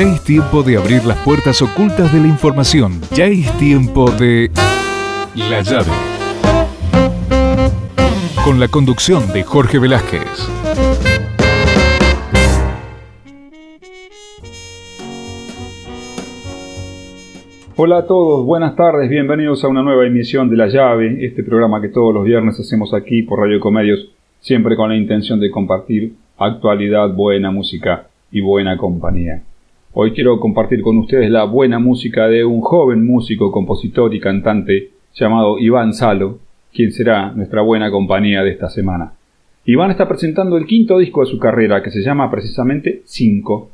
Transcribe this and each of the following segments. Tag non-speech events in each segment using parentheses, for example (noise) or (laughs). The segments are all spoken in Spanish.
Ya es tiempo de abrir las puertas ocultas de la información. Ya es tiempo de... La llave. Con la conducción de Jorge Velázquez. Hola a todos, buenas tardes, bienvenidos a una nueva emisión de La Llave, este programa que todos los viernes hacemos aquí por Radio Comedios, siempre con la intención de compartir actualidad, buena música y buena compañía. Hoy quiero compartir con ustedes la buena música de un joven músico, compositor y cantante llamado Iván Salo, quien será nuestra buena compañía de esta semana. Iván está presentando el quinto disco de su carrera, que se llama precisamente Cinco,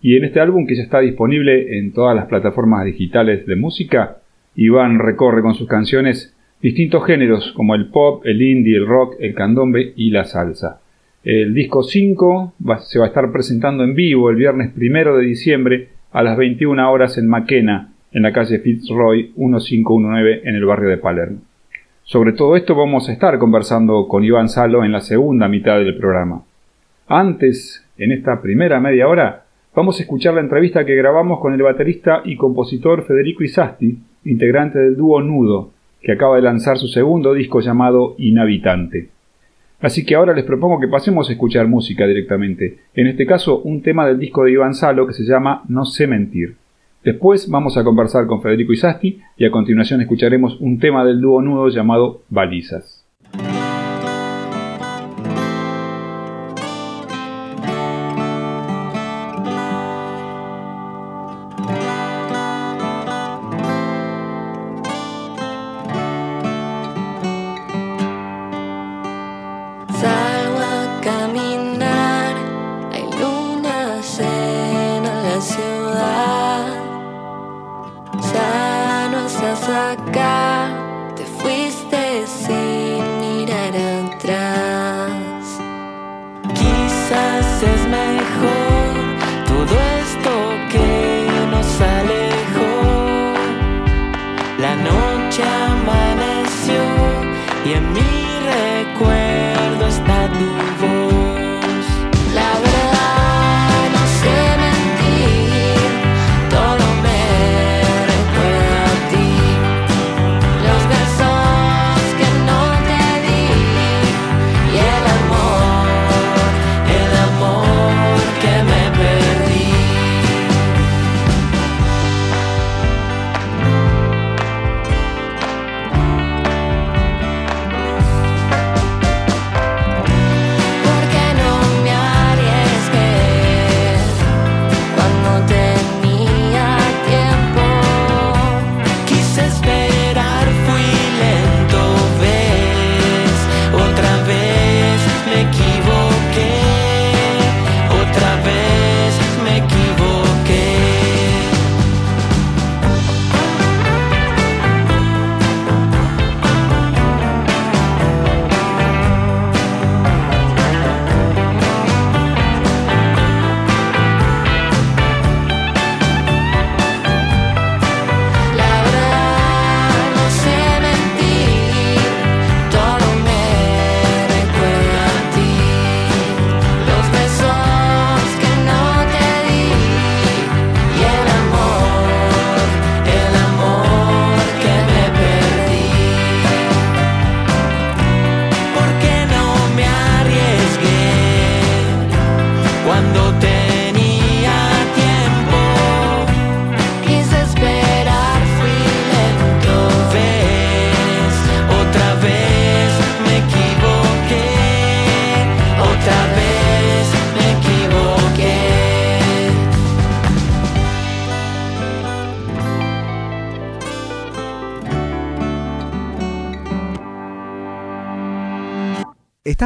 y en este álbum, que ya está disponible en todas las plataformas digitales de música, Iván recorre con sus canciones distintos géneros como el pop, el indie, el rock, el candombe y la salsa. El disco 5 se va a estar presentando en vivo el viernes primero de diciembre a las 21 horas en Maquena, en la calle Fitzroy 1519 en el barrio de Palermo. Sobre todo esto vamos a estar conversando con Iván Salo en la segunda mitad del programa. Antes, en esta primera media hora, Vamos a escuchar la entrevista que grabamos con el baterista y compositor Federico Isasti, integrante del dúo Nudo, que acaba de lanzar su segundo disco llamado Inhabitante. Así que ahora les propongo que pasemos a escuchar música directamente, en este caso un tema del disco de Iván Salo que se llama No sé mentir. Después vamos a conversar con Federico Isasti y a continuación escucharemos un tema del dúo Nudo llamado Balizas.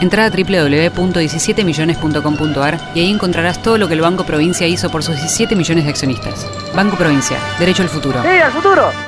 Entra a www.17millones.com.ar y ahí encontrarás todo lo que el Banco Provincia hizo por sus 17 millones de accionistas. Banco Provincia, derecho al futuro. ¡Sí, al futuro!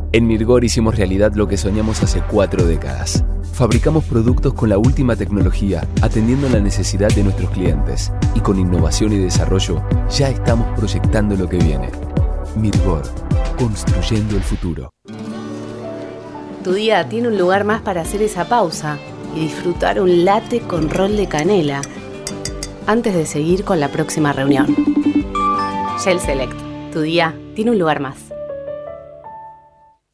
En Mirgor hicimos realidad lo que soñamos hace cuatro décadas. Fabricamos productos con la última tecnología, atendiendo la necesidad de nuestros clientes. Y con innovación y desarrollo, ya estamos proyectando lo que viene. Mirgor, construyendo el futuro. Tu día tiene un lugar más para hacer esa pausa y disfrutar un latte con rol de canela antes de seguir con la próxima reunión. Shell Select, tu día tiene un lugar más.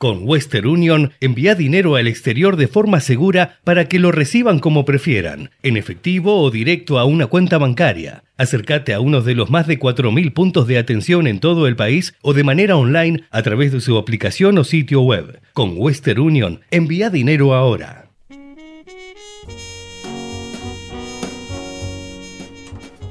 Con Western Union, envía dinero al exterior de forma segura para que lo reciban como prefieran, en efectivo o directo a una cuenta bancaria. Acércate a uno de los más de 4.000 puntos de atención en todo el país o de manera online a través de su aplicación o sitio web. Con Western Union, envía dinero ahora.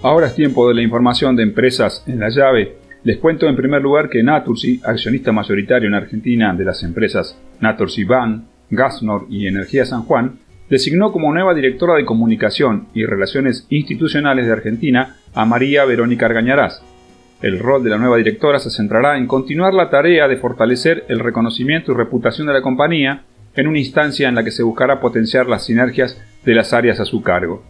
Ahora es tiempo de la información de empresas en la llave. Les cuento en primer lugar que Naturgy, accionista mayoritario en Argentina de las empresas Naturgy Ban, Gasnor y Energía San Juan, designó como nueva directora de Comunicación y Relaciones Institucionales de Argentina a María Verónica Argañarás. El rol de la nueva directora se centrará en continuar la tarea de fortalecer el reconocimiento y reputación de la compañía en una instancia en la que se buscará potenciar las sinergias de las áreas a su cargo.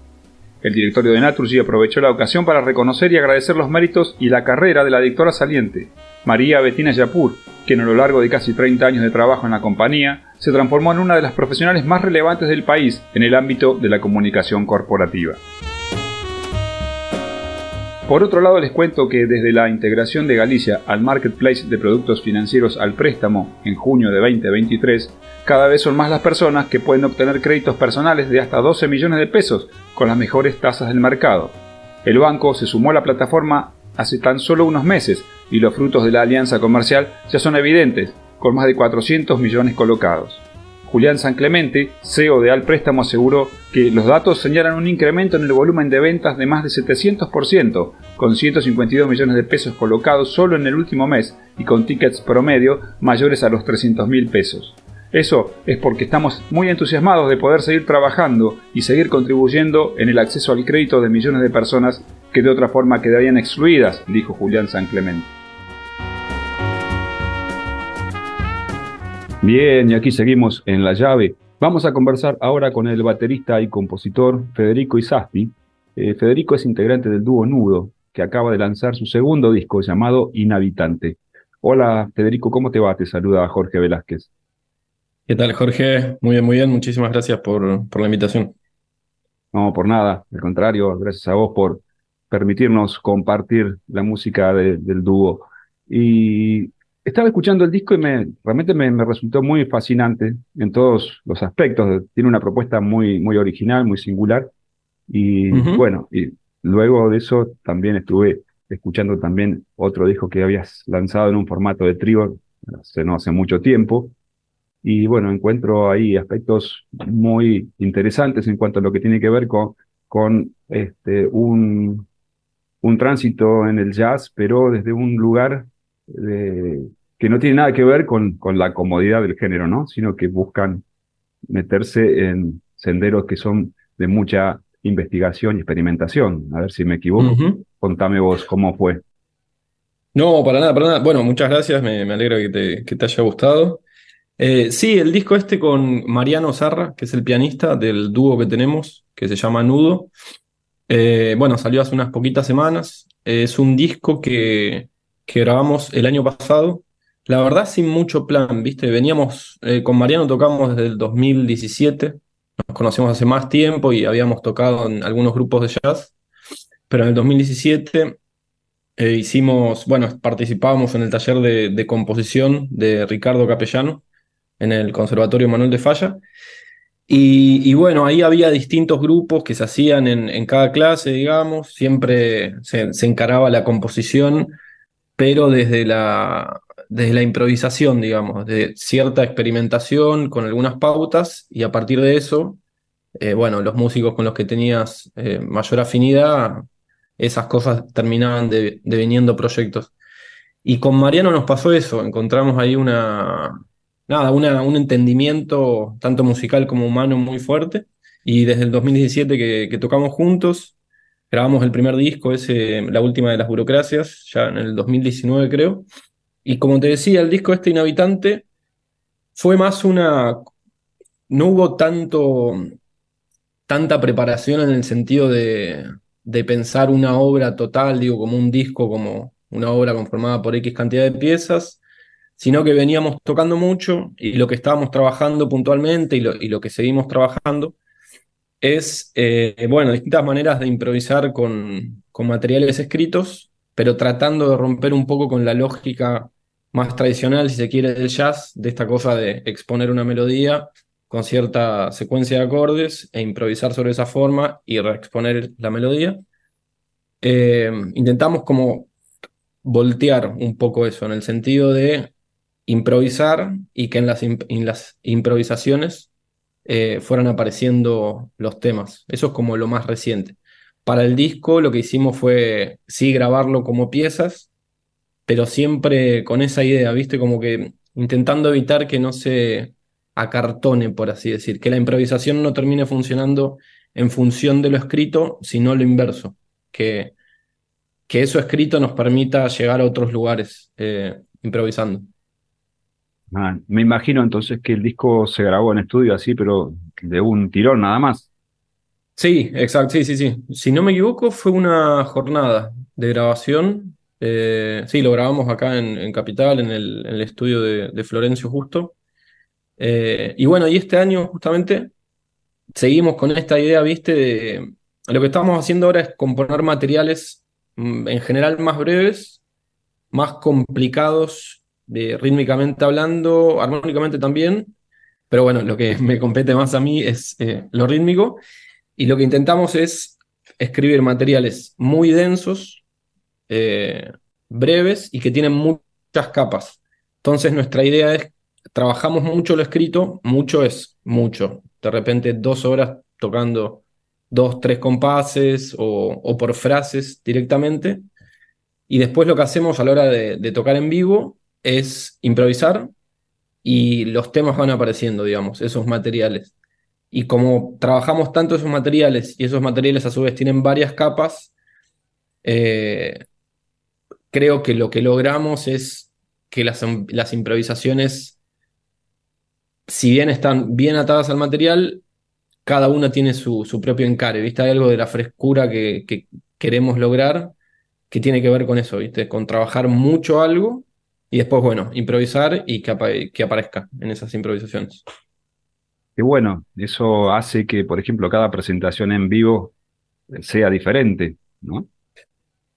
El directorio de Naturgy aprovechó la ocasión para reconocer y agradecer los méritos y la carrera de la directora saliente, María Bettina Yapur, quien a lo largo de casi 30 años de trabajo en la compañía se transformó en una de las profesionales más relevantes del país en el ámbito de la comunicación corporativa. Por otro lado, les cuento que desde la integración de Galicia al marketplace de productos financieros al préstamo en junio de 2023, cada vez son más las personas que pueden obtener créditos personales de hasta 12 millones de pesos con las mejores tasas del mercado. El banco se sumó a la plataforma hace tan solo unos meses y los frutos de la alianza comercial ya son evidentes, con más de 400 millones colocados. Julián San Clemente, CEO de Alpréstamo, aseguró que los datos señalan un incremento en el volumen de ventas de más de 700%, con 152 millones de pesos colocados solo en el último mes y con tickets promedio mayores a los 300 mil pesos. Eso es porque estamos muy entusiasmados de poder seguir trabajando y seguir contribuyendo en el acceso al crédito de millones de personas que de otra forma quedarían excluidas, dijo Julián San Bien, y aquí seguimos en la llave. Vamos a conversar ahora con el baterista y compositor Federico Isasti. Eh, Federico es integrante del dúo Nudo, que acaba de lanzar su segundo disco llamado Inhabitante. Hola Federico, ¿cómo te va? Te saluda Jorge Velázquez. ¿Qué tal Jorge? Muy bien, muy bien. Muchísimas gracias por, por la invitación. No, por nada. Al contrario, gracias a vos por permitirnos compartir la música del dúo. Y estaba escuchando el disco y me, realmente me, resultó muy fascinante en todos los aspectos. Tiene una propuesta muy, muy original, muy singular. Y bueno, y luego de eso también estuve escuchando también otro disco que habías lanzado en un formato de trío hace, no hace mucho tiempo. Y bueno, encuentro ahí aspectos muy interesantes en cuanto a lo que tiene que ver con, con este, un, un tránsito en el jazz, pero desde un lugar de, que no tiene nada que ver con, con la comodidad del género, ¿no? Sino que buscan meterse en senderos que son de mucha investigación y experimentación. A ver si me equivoco. Contame vos cómo fue. No, para nada, para nada. Bueno, muchas gracias, me, me alegra que te, que te, haya gustado. Eh, sí, el disco este con Mariano Zarra, que es el pianista del dúo que tenemos, que se llama Nudo. Eh, bueno, salió hace unas poquitas semanas. es un disco que, que grabamos el año pasado La verdad, sin mucho plan, ¿viste? Veníamos, eh, con Mariano tocamos desde el 2017, nos conocemos hace más tiempo y habíamos tocado en algunos grupos de jazz, pero en el 2017 eh, hicimos, bueno, participábamos en el taller de, composición de Ricardo Capellano en el Conservatorio Manuel de Falla. Y, bueno, ahí había distintos grupos que se hacían en, cada clase, digamos, siempre se encaraba la composición, pero desde la, desde la improvisación, digamos, de cierta experimentación con algunas pautas y a partir de eso, eh, bueno, los músicos con los que tenías eh, mayor afinidad, esas cosas terminaban de, deveniendo proyectos. Y con Mariano nos pasó eso, encontramos ahí una, nada, una, un entendimiento tanto musical como humano muy fuerte y desde el 2017 que, que tocamos juntos, grabamos el primer disco, ese, la última de las burocracias, ya en el 2019 creo. Y como te decía, el disco este Inhabitante fue más una... No hubo tanto, tanta preparación en el sentido de, de pensar una obra total, digo, como un disco, como una obra conformada por X cantidad de piezas, sino que veníamos tocando mucho y lo que estábamos trabajando puntualmente y lo, y lo que seguimos trabajando es, eh, bueno, distintas maneras de improvisar con, con materiales escritos, pero tratando de romper un poco con la lógica más tradicional, si se quiere, del jazz, de esta cosa de exponer una melodía con cierta secuencia de acordes e improvisar sobre esa forma y reexponer la melodía. Eh, intentamos como voltear un poco eso, en el sentido de improvisar y que en las, improvisaciones eh, fueran apareciendo los temas. Eso es como lo más reciente. Para el disco lo que hicimos fue, sí, grabarlo como piezas, pero siempre con esa idea, ¿viste? Como que intentando evitar que no se acartone, por así decir, que la improvisación no termine funcionando en función de lo escrito, sino lo inverso, que, que eso escrito nos permita llegar a otros lugares eh, improvisando. Ah, me imagino entonces que el disco se grabó en estudio así, pero de un tirón nada más. Sí, exacto, sí, sí, sí. Si no me equivoco, fue una jornada de grabación eh, sí, lo grabamos acá en, Capital, en el, estudio de, Florencio Justo. Eh, y bueno, y este año justamente seguimos con esta idea, viste, de lo que estamos haciendo ahora es componer materiales mm, en general más breves, más complicados, de, rítmicamente hablando, armónicamente también, pero bueno, lo que me compete más a mí es eh, lo rítmico, y lo que intentamos es escribir materiales muy densos, eh, breves y que tienen muchas capas. Entonces nuestra idea es, trabajamos mucho lo escrito, mucho es mucho. De repente dos horas tocando dos, tres compases o, por frases directamente. Y después lo que hacemos a la hora de, de, tocar en vivo es improvisar y los temas van apareciendo, digamos, esos materiales. Y como trabajamos tanto esos materiales y esos materiales a su vez tienen varias capas, eh, creo que lo que logramos es que las, las improvisaciones, si bien están bien atadas al material, cada una tiene su, su propio encare, ¿viste? Hay algo de la frescura que, que, queremos lograr que tiene que ver con eso, ¿viste? Con trabajar mucho algo y después, bueno, improvisar y que, que aparezca en esas improvisaciones. Bueno, eso hace que, por ejemplo, cada presentación en vivo sea diferente, ¿no?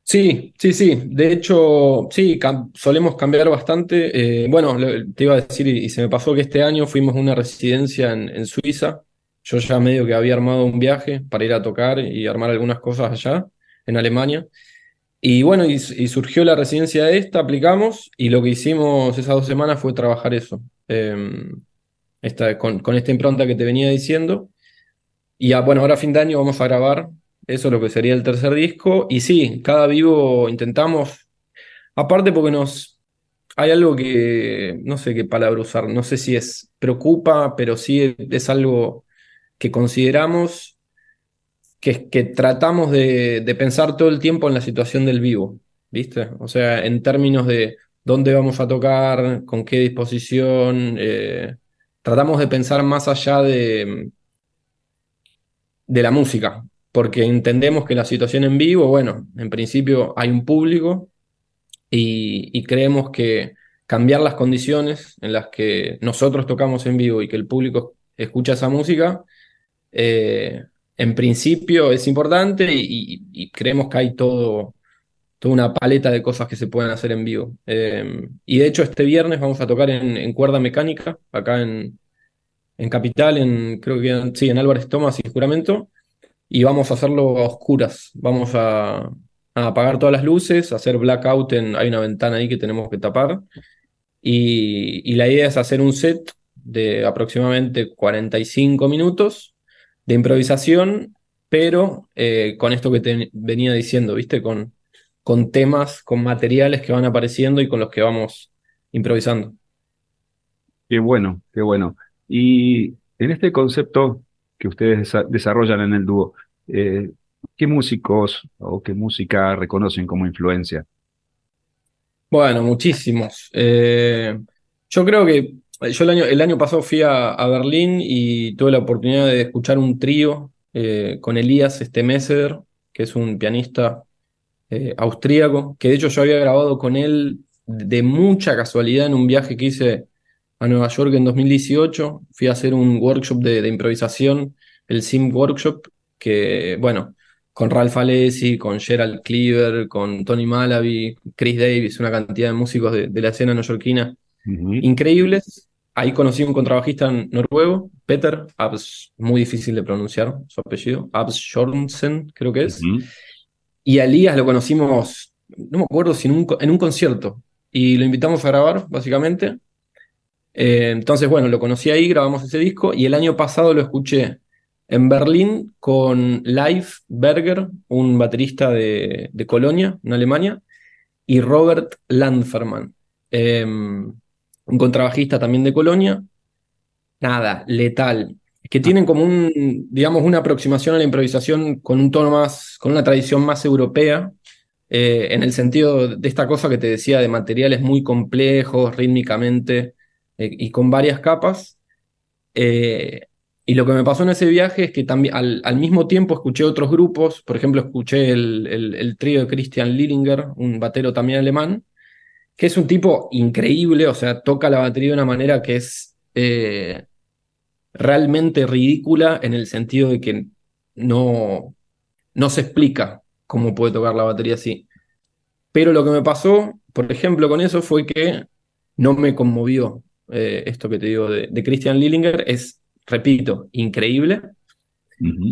Sí, sí, sí. De hecho, sí, solemos cambiar bastante. Eh, bueno, te iba a decir, y, se me pasó que este año fuimos a una residencia en, Suiza. Yo ya medio que había armado un viaje para ir a tocar y armar algunas cosas allá, en Alemania. Y bueno, y, surgió la residencia esta, aplicamos, y lo que hicimos esas dos semanas fue trabajar eso. Em, esta, con, con esta impronta que te venía diciendo. Y bueno, ahora a fin de año vamos a grabar eso es lo que sería el tercer disco. Y sí, cada vivo intentamos, aparte porque nos... Hay algo que, no sé qué palabra usar, no sé si es preocupa, pero sí es algo que consideramos que, que tratamos de, pensar todo el tiempo en la situación del vivo, ¿viste? O sea, en términos de dónde vamos a tocar, con qué disposición, eh, tratamos de pensar más allá de, de la música, porque entendemos que la situación en vivo, bueno, en principio hay un público y, creemos que, cambiar las condiciones en las que nosotros tocamos en vivo y que el público escucha esa música, eh, en principio es importante y, creemos que hay todo, toda una paleta de cosas que se pueden hacer en vivo. Eh, y de hecho este viernes vamos a tocar en, cuerda mecánica, acá en, en Capital, en, creo que sí, en Álvarez Tomás y Juramento, y vamos a hacerlo a oscuras. Vamos a, apagar todas las luces, hacer blackout en, hay una ventana ahí que tenemos que tapar. Y, la idea es hacer un set de aproximadamente 45 minutos de improvisación, pero eh, con esto que te venía diciendo, ¿viste? Con, con temas, con materiales que van apareciendo y con los que vamos improvisando. Qué bueno, qué bueno. Y en este concepto que ustedes desarrollan en el dúo, eh, ¿qué músicos o qué música reconocen como influencia? Bueno, muchísimos. Eh, yo creo que yo el año, el año pasado fui a, Berlín y tuve la oportunidad de escuchar un trío eh, con Elías Stemesser, que es un pianista austríaco, que de hecho yo había grabado con él de mucha casualidad en un viaje que hice a Nueva York en 2018. Fui a hacer un workshop de, improvisación, el Sim Workshop, que, bueno, con Ralph Alessi, con Gerald Cleaver, con Tony Malaby, Chris Davis, una cantidad de músicos de, la escena neoyorquina increíbles. Ahí conocí un contrabajista noruego, Peter Abs, muy difícil de pronunciar su apellido, Abs Jornsen, creo que es. Y a Elías lo conocimos, no me acuerdo si en un, concierto, y lo invitamos a grabar, básicamente. Eh, entonces, bueno, lo conocí ahí, grabamos ese disco y el año pasado lo escuché en Berlín con Leif Berger, un baterista de, Colonia, en Alemania, y Robert Landferman, em, un contrabajista también de Colonia. Nada, letal. Que tienen como un, digamos, una aproximación a la improvisación con un tono más, con una tradición más europea, eh, en el sentido de esta cosa que te decía de materiales muy complejos rítmicamente eh, y con varias capas. Eh, y lo que me pasó en ese viaje es que también al, mismo tiempo escuché otros grupos, por ejemplo, escuché el, trío de Christian Lillinger, un batero también alemán, que es un tipo increíble, o sea, toca la batería de una manera que es eh, realmente ridícula en el sentido de que no, no se explica cómo puede tocar la batería así. Pero lo que me pasó, por ejemplo, con eso fue que no me conmovió. Eh, esto que te digo de, de Christian Lillinger es, repito, increíble.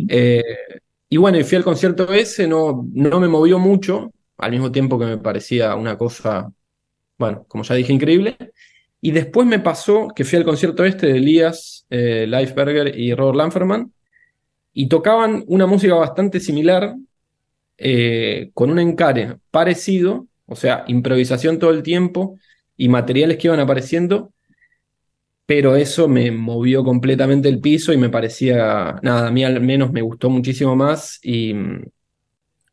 Eh, y bueno, y fui al concierto ese, no, no me movió mucho, al mismo tiempo que me parecía una cosa, bueno, como ya dije, increíble. Y después me pasó que fui al concierto este de Elías eh, Leifberger y Robert Lanferman, y tocaban una música bastante similar, con un encare parecido, o sea, improvisación todo el tiempo y materiales que iban apareciendo, pero eso me movió completamente el piso y me parecía, nada, a mí al menos me gustó muchísimo más y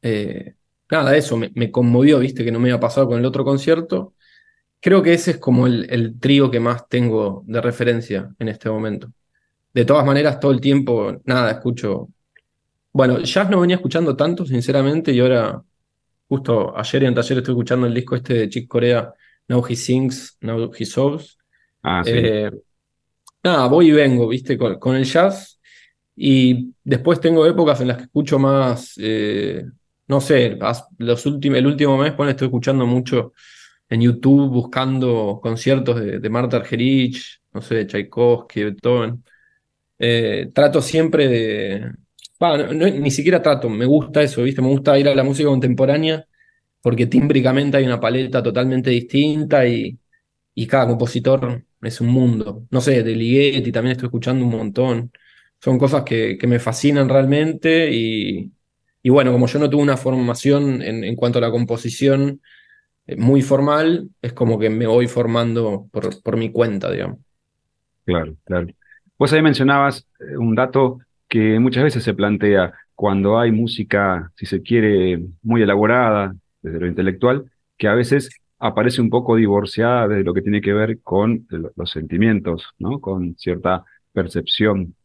eh, nada, eso me, conmovió, viste, que no me había pasado con el otro concierto. Creo que ese es como el, trío que más tengo de referencia en este momento. De todas maneras, todo el tiempo, nada, escucho. Bueno, jazz no venía escuchando tanto, sinceramente, y ahora, justo ayer y anteayer estoy escuchando el disco este de Chick Corea, Now He Sings, Now He Sobs. Ah, sí. Eh, nada, voy y vengo, viste, con, el jazz. Y después tengo épocas en las que escucho más, eh, no sé, los últimos, el último mes, bueno, estoy escuchando mucho en YouTube, buscando conciertos de, Marta Argerich, no sé, de Tchaikovsky, Beethoven. Eh, trato siempre de. ni siquiera trato, me gusta eso, ¿viste? Me gusta ir a la música contemporánea porque tímbricamente hay una paleta totalmente distinta y, y cada compositor es un mundo. No sé, de Ligeti también estoy escuchando un montón. Son cosas que, me fascinan realmente y, bueno, como yo no tuve una formación en, cuanto a la composición muy formal, es como que me voy formando por, por mi cuenta, digamos. Claro, claro. Vos ahí mencionabas eh, un dato que muchas veces se plantea cuando hay música, si se quiere, muy elaborada desde lo intelectual, que a veces aparece un poco divorciada de lo que tiene que ver con los sentimientos, ¿no? Con cierta percepción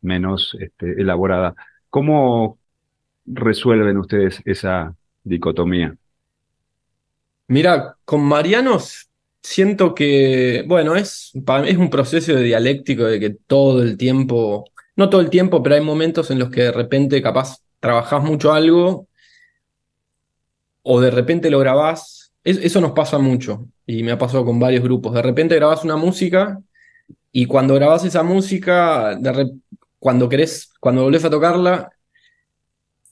menos este, elaborada. ¿Cómo resuelven ustedes esa dicotomía? Mira, con Marianos siento que, bueno, es, para mí es un proceso de dialéctico de que todo el tiempo, no todo el tiempo, pero hay momentos en los que de repente capaz trabajás mucho algo o de repente lo grabás. eso nos pasa mucho y me ha pasado con varios grupos. De repente grabás una música y cuando grabás esa música, cuando querés, cuando volvés a tocarla,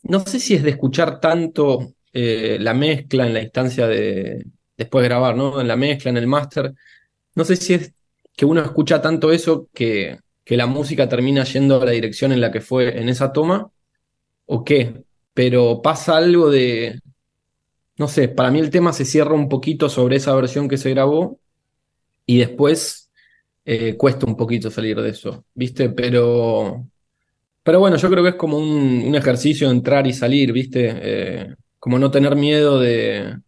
no sé si es de escuchar tanto eh, la mezcla en la instancia de después de grabar, ¿no? En la mezcla, en el máster. No sé si es que uno escucha tanto eso que, que la música termina yendo a la dirección en la que fue en esa toma, o qué, pero pasa algo de, no sé, para mí el tema se cierra un poquito sobre esa versión que se grabó y después eh, cuesta un poquito salir de eso, ¿viste? Pero, pero bueno, yo creo que es como un, ejercicio de entrar y salir, ¿viste? Eh, como no tener miedo de,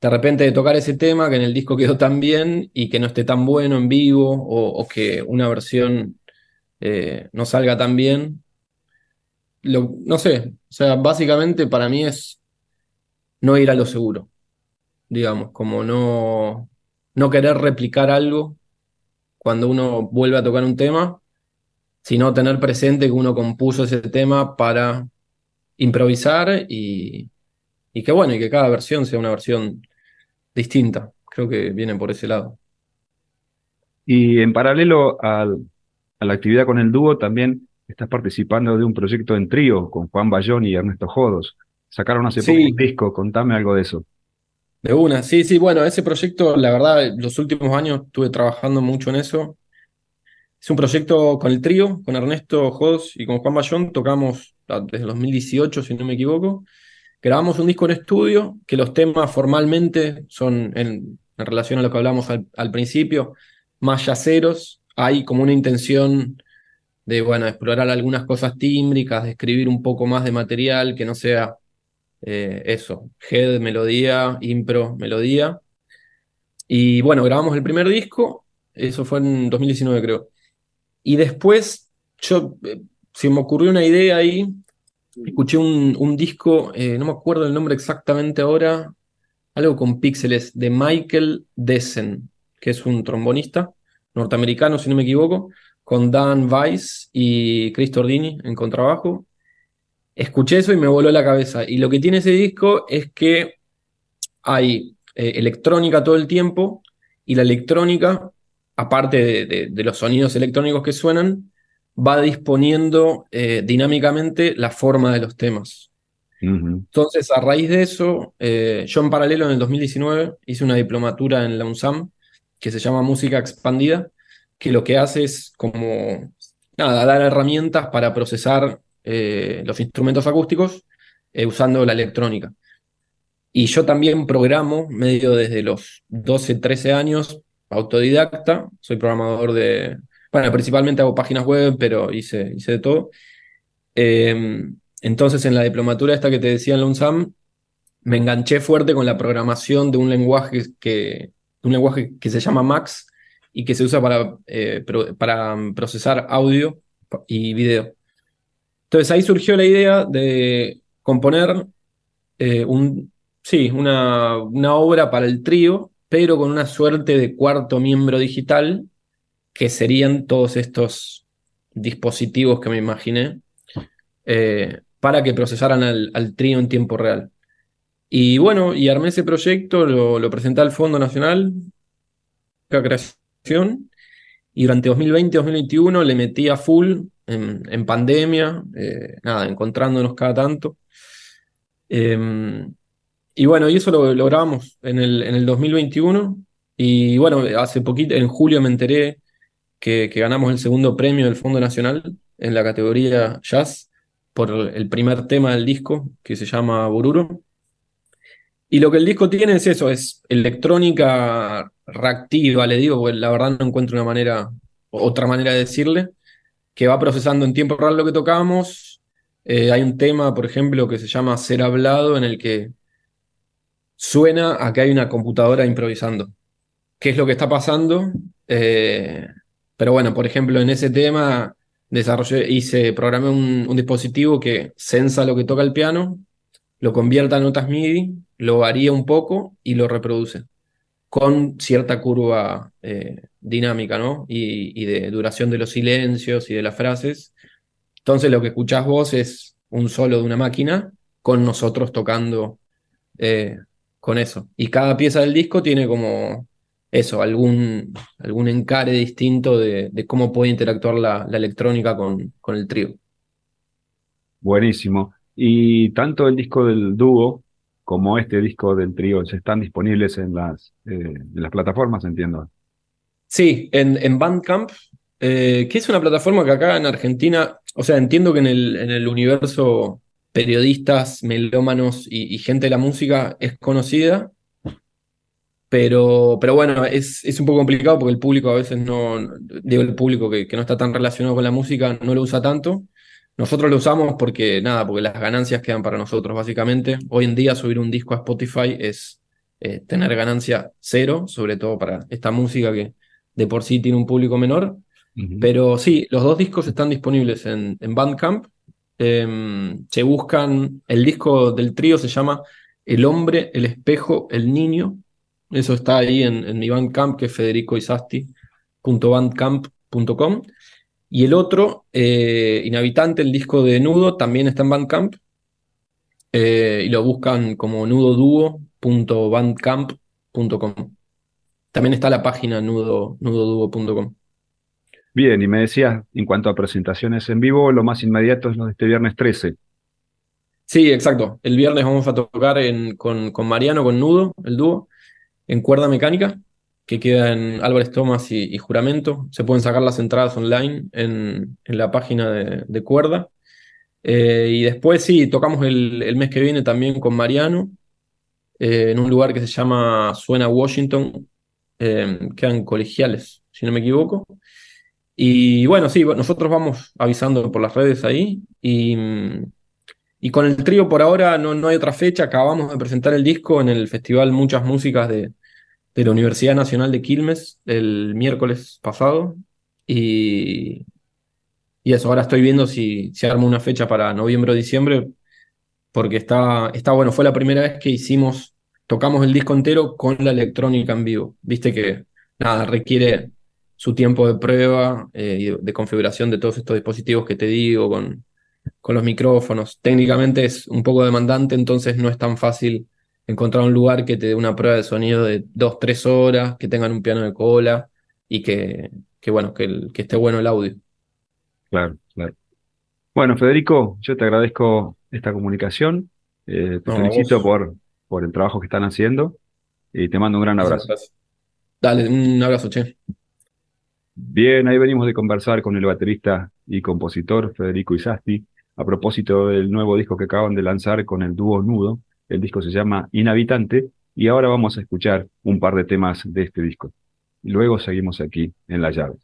de repente de tocar ese tema que en el disco quedó tan bien y que no esté tan bueno en vivo o, que una versión eh, no salga tan bien. no sé, o sea, básicamente para mí es no ir a lo seguro, digamos, como no, no querer replicar algo cuando uno vuelve a tocar un tema, sino tener presente que uno compuso ese tema para improvisar y, y que bueno, y que cada versión sea una versión distinta. Creo que vienen por ese lado. Y en paralelo a la actividad con el dúo, también estás participando de un proyecto en trío con Juan Bayón y Ernesto Jodos. Sacaron hace poco un disco, contame algo de eso. De una, sí, sí, bueno, ese proyecto, la verdad, los últimos años estuve trabajando mucho en eso. Es un proyecto con el trío, con Ernesto Jodos y con Juan Bayón, tocamos desde el 2018, si no me equivoco. Grabamos un disco en estudio, que los temas formalmente son, en, relación a lo que hablamos al, principio, más yaceros. Hay como una intención de, bueno, explorar algunas cosas tímbricas, de escribir un poco más de material que no sea eh, eso, head, melodía, impro, melodía. Y bueno, grabamos el primer disco, eso fue en 2019 creo. Y después yo, eh, se me ocurrió una idea ahí escuché un, disco, eh, no me acuerdo el nombre exactamente ahora, algo con píxeles, de Michael Dessen, que es un trombonista norteamericano, si no me equivoco, con Dan Weiss y Chris Tordini en contrabajo. Escuché eso y me voló la cabeza. Y lo que tiene ese disco es que hay eh, electrónica todo el tiempo y la electrónica, aparte de los sonidos electrónicos que suenan, va disponiendo eh, dinámicamente la forma de los temas. Entonces, a raíz de eso, eh, yo en paralelo en el 2019 hice una diplomatura en la UNSAM que se llama Música Expandida, que lo que hace es como, nada, dar herramientas para procesar eh, los instrumentos acústicos usando la electrónica. Y yo también programo, medio desde los 12, 13 años, autodidacta, soy programador de, bueno, principalmente hago páginas web, pero hice, hice de todo. Em, entonces, en la diplomatura esta que te decía en la UNSAM, me enganché fuerte con la programación de un lenguaje que, un lenguaje que se llama Max y que se usa para, eh, para procesar audio y video. Entonces ahí surgió la idea de componer eh, un, sí, una, una obra para el trío, pero con una suerte de cuarto miembro digital que serían todos estos dispositivos que me imaginé eh, para que procesaran al, trío en tiempo real. Y bueno, y armé ese proyecto, lo, presenté al Fondo Nacional, de creación, y durante 2020-2021 le metí a full en, pandemia, eh, nada, encontrándonos cada tanto. Em, y bueno, y eso lo logramos en el, en el 2021. Y bueno, hace poquito, en julio me enteré que, ganamos el segundo premio del Fondo Nacional en la categoría Jazz por el primer tema del disco, que se llama Bururo. Y lo que el disco tiene es eso, es electrónica reactiva, le digo, porque la verdad no encuentro una manera, otra manera de decirle, que va procesando en tiempo real lo que tocamos. Eh, hay un tema, por ejemplo, que se llama Ser Hablado, en el que suena a que hay una computadora improvisando. ¿Qué es lo que está pasando? Eh, pero bueno, por ejemplo, en ese tema desarrollé, hice, programé un, dispositivo que sensa lo que toca el piano, lo convierta a notas MIDI, lo varía un poco y lo reproduce. con cierta curva eh, dinámica, ¿no? Y, y, de duración de los silencios y de las frases. Entonces lo que escuchás vos es un solo de una máquina con nosotros tocando eh, con eso. Y cada pieza del disco tiene como eso, algún, algún encare distinto de, cómo puede interactuar la, electrónica con, con, el trío. Buenísimo. Y tanto el disco del dúo como este disco del trío están disponibles en las, eh, en las plataformas, entiendo. Sí, en, en Bandcamp, eh, que es una plataforma que acá en Argentina, o sea, entiendo que en el, en el universo periodistas, melómanos y, gente de la música es conocida, pero, pero bueno, es, es, un poco complicado porque el público a veces no, digo el público que, que, no está tan relacionado con la música no lo usa tanto. Nosotros lo usamos porque, nada, porque las ganancias quedan para nosotros, básicamente. Hoy en día subir un disco a Spotify es eh, tener ganancia cero, sobre todo para esta música que de por sí tiene un público menor. Pero sí, los dos discos están disponibles en, en Bandcamp Em, se buscan, el disco del trío se llama El hombre, el espejo, el niño. Eso está ahí en, mi Bandcamp, que es federicoisasti.bandcamp.com. Y el otro, eh, Inhabitante, el disco de Nudo, también está en Bandcamp. Eh, y lo buscan como nudoduo.bandcamp.com. También está la página nudo, nudoduo.com. Bien, y me decías, en cuanto a presentaciones en vivo, lo más inmediato es lo de este viernes 13. Sí, exacto. El viernes vamos a tocar con, Mariano, con Nudo, el dúo, en cuerda mecánica, que queda en Álvarez Tomás y, Juramento. Se pueden sacar las entradas online en, la página de, cuerda. Eh, y después sí, tocamos el, mes que viene también con Mariano, eh, en un lugar que se llama Suena Washington, eh, quedan colegiales, si no me equivoco. Y bueno, sí, nosotros vamos avisando por las redes ahí. Y, y con el trío por ahora no, no, hay otra fecha. Acabamos de presentar el disco en el Festival Muchas Músicas de, de la Universidad Nacional de Quilmes el miércoles pasado. Y, y eso, ahora estoy viendo si, si armo una fecha para noviembre o diciembre, porque está, está bueno. Fue la primera vez que hicimos, tocamos el disco entero con la electrónica en vivo. Viste que nada, requiere su tiempo de prueba eh, y de configuración de todos estos dispositivos que te digo, con, con los micrófonos. Técnicamente es un poco demandante, entonces no es tan fácil encontrar un lugar que te dé una prueba de sonido de dos, tres horas, que tengan un piano de cola y que, que bueno, que, el, que esté bueno el audio. Claro, claro. Bueno, Federico, yo te agradezco esta comunicación, eh, te felicito por, por el trabajo que están haciendo y te mando un gran abrazo. Dale, un abrazo, che. Bien, ahí venimos de conversar con el baterista y compositor Federico Isasti a propósito del nuevo disco que acaban de lanzar con el dúo Nudo. El disco se llama Inhabitante y ahora vamos a escuchar un par de temas de este disco. Luego seguimos aquí en La Llave.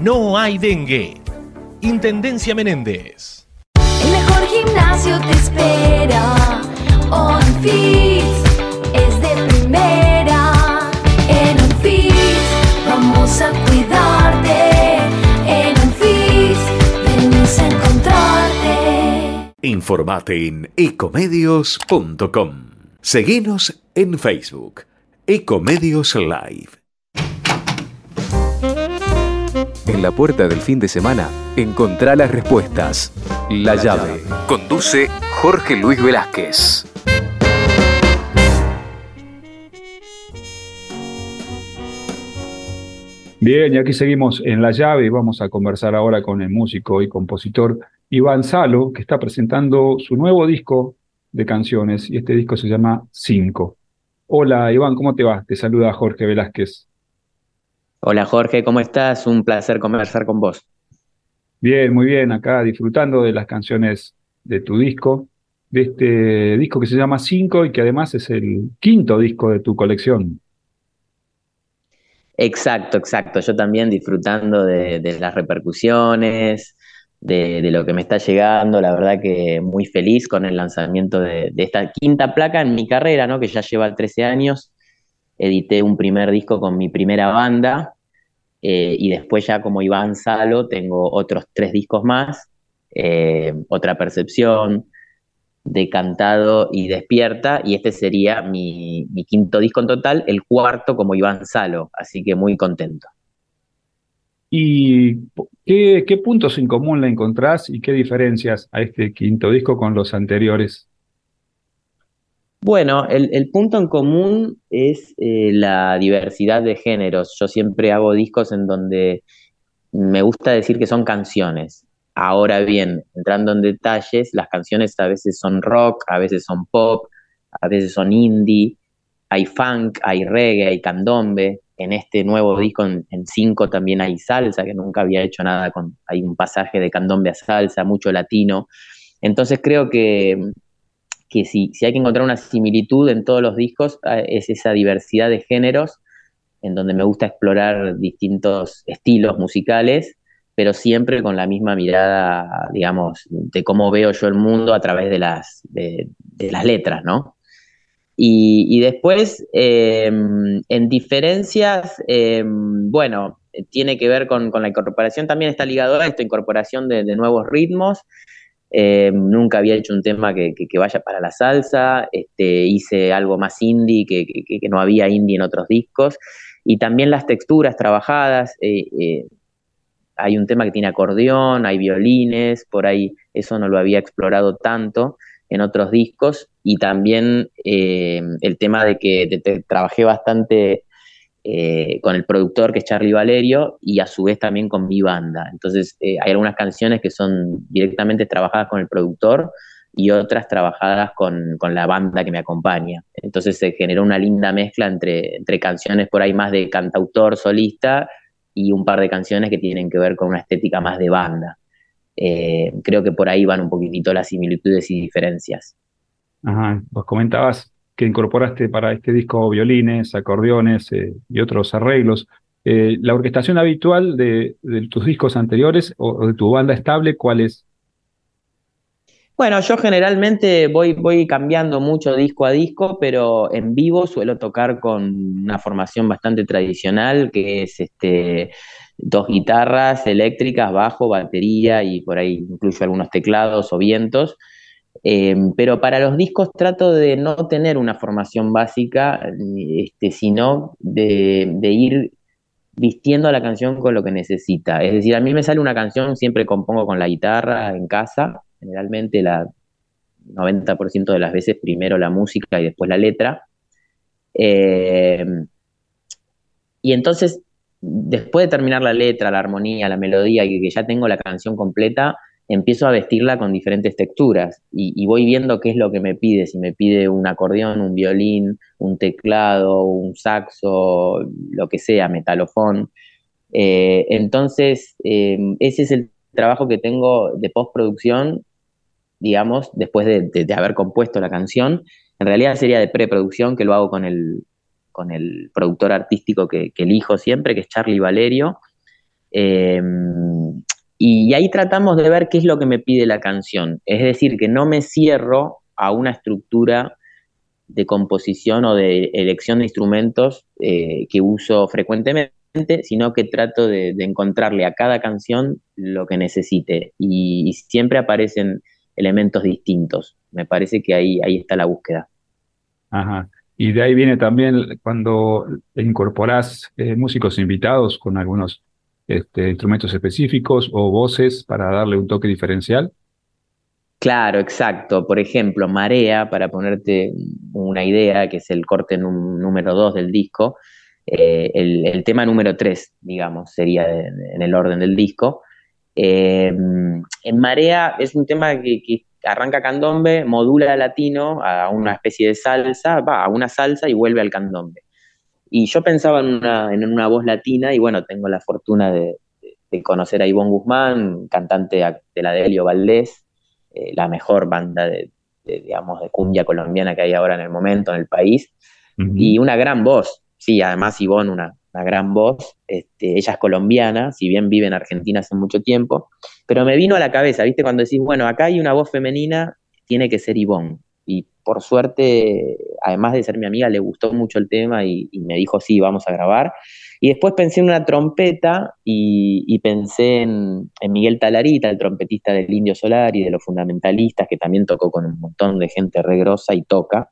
no hay dengue. Intendencia Menéndez. El mejor gimnasio te espera. OnFit es de primera. En OnFit vamos a cuidarte. En OnFit venimos a encontrarte. Informate en ecomedios.com. Seguinos en Facebook. Ecomedios Live. En la puerta del fin de semana, encontrá las respuestas. La, llave. Conduce Jorge Luis Velázquez. Bien, y aquí seguimos en La Llave y vamos a conversar ahora con el músico y compositor Iván Salo, que está presentando su nuevo disco de canciones y este disco se llama Cinco. Hola Iván, ¿cómo te va? Te saluda Jorge Velázquez. Hola Jorge, ¿cómo estás? Un placer conversar con vos. Bien, muy bien, acá disfrutando de las canciones de tu disco, de este disco que se llama Cinco y que además es el quinto disco de tu colección. Exacto, exacto. Yo también disfrutando de, de las repercusiones, de, de, lo que me está llegando. La verdad que muy feliz con el lanzamiento de, de, esta quinta placa en mi carrera, ¿no? que ya lleva 13 años. Edité un primer disco con mi primera banda eh, y después ya como Iván Salo tengo otros tres discos más. Eh, otra percepción, Decantado y Despierta, y este sería mi, mi, quinto disco en total, el cuarto como Iván Salo, así que muy contento. ¿Y qué, qué puntos en común le encontrás y qué diferencias a este quinto disco con los anteriores? Bueno, el, punto en común es eh, la diversidad de géneros. Yo siempre hago discos en donde me gusta decir que son canciones. Ahora bien, entrando en detalles, las canciones a veces son rock, a veces son pop, a veces son indie, hay funk, hay reggae, hay candombe. En este nuevo disco, en, en cinco, también hay salsa, que nunca había hecho nada con. Hay un pasaje de candombe a salsa, mucho latino. Entonces creo que, que si, si hay que encontrar una similitud en todos los discos, ah, es esa diversidad de géneros, en donde me gusta explorar distintos estilos musicales pero siempre con la misma mirada, digamos, de cómo veo yo el mundo a través de las, de, las letras, ¿no? Y, y después, eh, en diferencias, eh, bueno, tiene que ver con, con, la incorporación, también está ligado a esto, incorporación de nuevos ritmos. Eh, nunca había hecho un tema que, vaya para la salsa, este, hice algo más indie, que, no había indie en otros discos, y también las texturas trabajadas, eh, eh, hay un tema que tiene acordeón, hay violines, por ahí eso no lo había explorado tanto en otros discos, y también el tema de que de, trabajé bastante eh, con el productor que es Charlie Valerio y a su vez también con mi banda. Entonces eh, hay algunas canciones que son directamente trabajadas con el productor y otras trabajadas con, con, la banda que me acompaña. Entonces se generó una linda mezcla entre, entre canciones por ahí más de cantautor solista y un par de canciones que tienen que ver con una estética más de banda. Eh, creo que por ahí van un poquitito las similitudes y diferencias. Ajá, vos comentabas que incorporaste para este disco violines, acordeones eh, y otros arreglos. Eh, ¿La orquestación habitual de, tus discos anteriores o, de tu banda estable cuál es? Bueno, yo generalmente voy, voy cambiando mucho disco a disco, pero en vivo suelo tocar con una formación bastante tradicional, que es este dos guitarras eléctricas, bajo, batería y por ahí incluyo algunos teclados o vientos. Eh, pero para los discos trato de no tener una formación básica, este, sino de, ir vistiendo a la canción con lo que necesita. Es decir, a mí me sale una canción, siempre compongo con la guitarra en casa, generalmente la 90% de las veces primero la música y después la letra. Eh, y entonces después de terminar la letra, la armonía, la melodía y que ya tengo la canción completa, empiezo a vestirla con diferentes texturas y, voy viendo qué es lo que me pide, si me pide un acordeón, un violín, un teclado, un saxo, lo que sea, metalofón. Eh, entonces, eh, ese es el trabajo que tengo de postproducción, digamos, después de, haber compuesto la canción. En realidad sería de preproducción, que lo hago con el, con el productor artístico que, elijo siempre, que es Charlie Valerio. Eh, y ahí tratamos de ver qué es lo que me pide la canción. Es decir, que no me cierro a una estructura de composición o de elección de instrumentos eh, que uso frecuentemente, sino que trato de, encontrarle a cada canción lo que necesite. Y, y, siempre aparecen elementos distintos. Me parece que ahí, ahí está la búsqueda. Ajá. Y de ahí viene también cuando incorporás eh, músicos invitados con algunos este, instrumentos específicos o voces para darle un toque diferencial? Claro, exacto. Por ejemplo, Marea, para ponerte una idea, que es el corte número 2 del disco, eh, el, tema número 3, digamos, sería en el orden del disco. Eh, en Marea es un tema que, que, arranca candombe, modula latino a una especie de salsa, va a una salsa y vuelve al candombe. Y yo pensaba en una, en una voz latina y bueno, tengo la fortuna de, de conocer a Ivonne Guzmán, cantante de la de Helio Valdés, eh, la mejor banda de, de, digamos, de cumbia colombiana que hay ahora en el momento en el país, uh -huh. y una gran voz, sí, además Ivonne una, una gran voz, este, ella es colombiana, si bien vive en Argentina hace mucho tiempo, pero me vino a la cabeza, ¿viste? Cuando decís, bueno, acá hay una voz femenina, tiene que ser Ivonne, y por suerte, además de ser mi amiga, le gustó mucho el tema y, me dijo, sí, vamos a grabar. Y después pensé en una trompeta y, pensé en, Miguel Talarita, el trompetista del Indio Solar y de los fundamentalistas, que también tocó con un montón de gente regrosa y toca.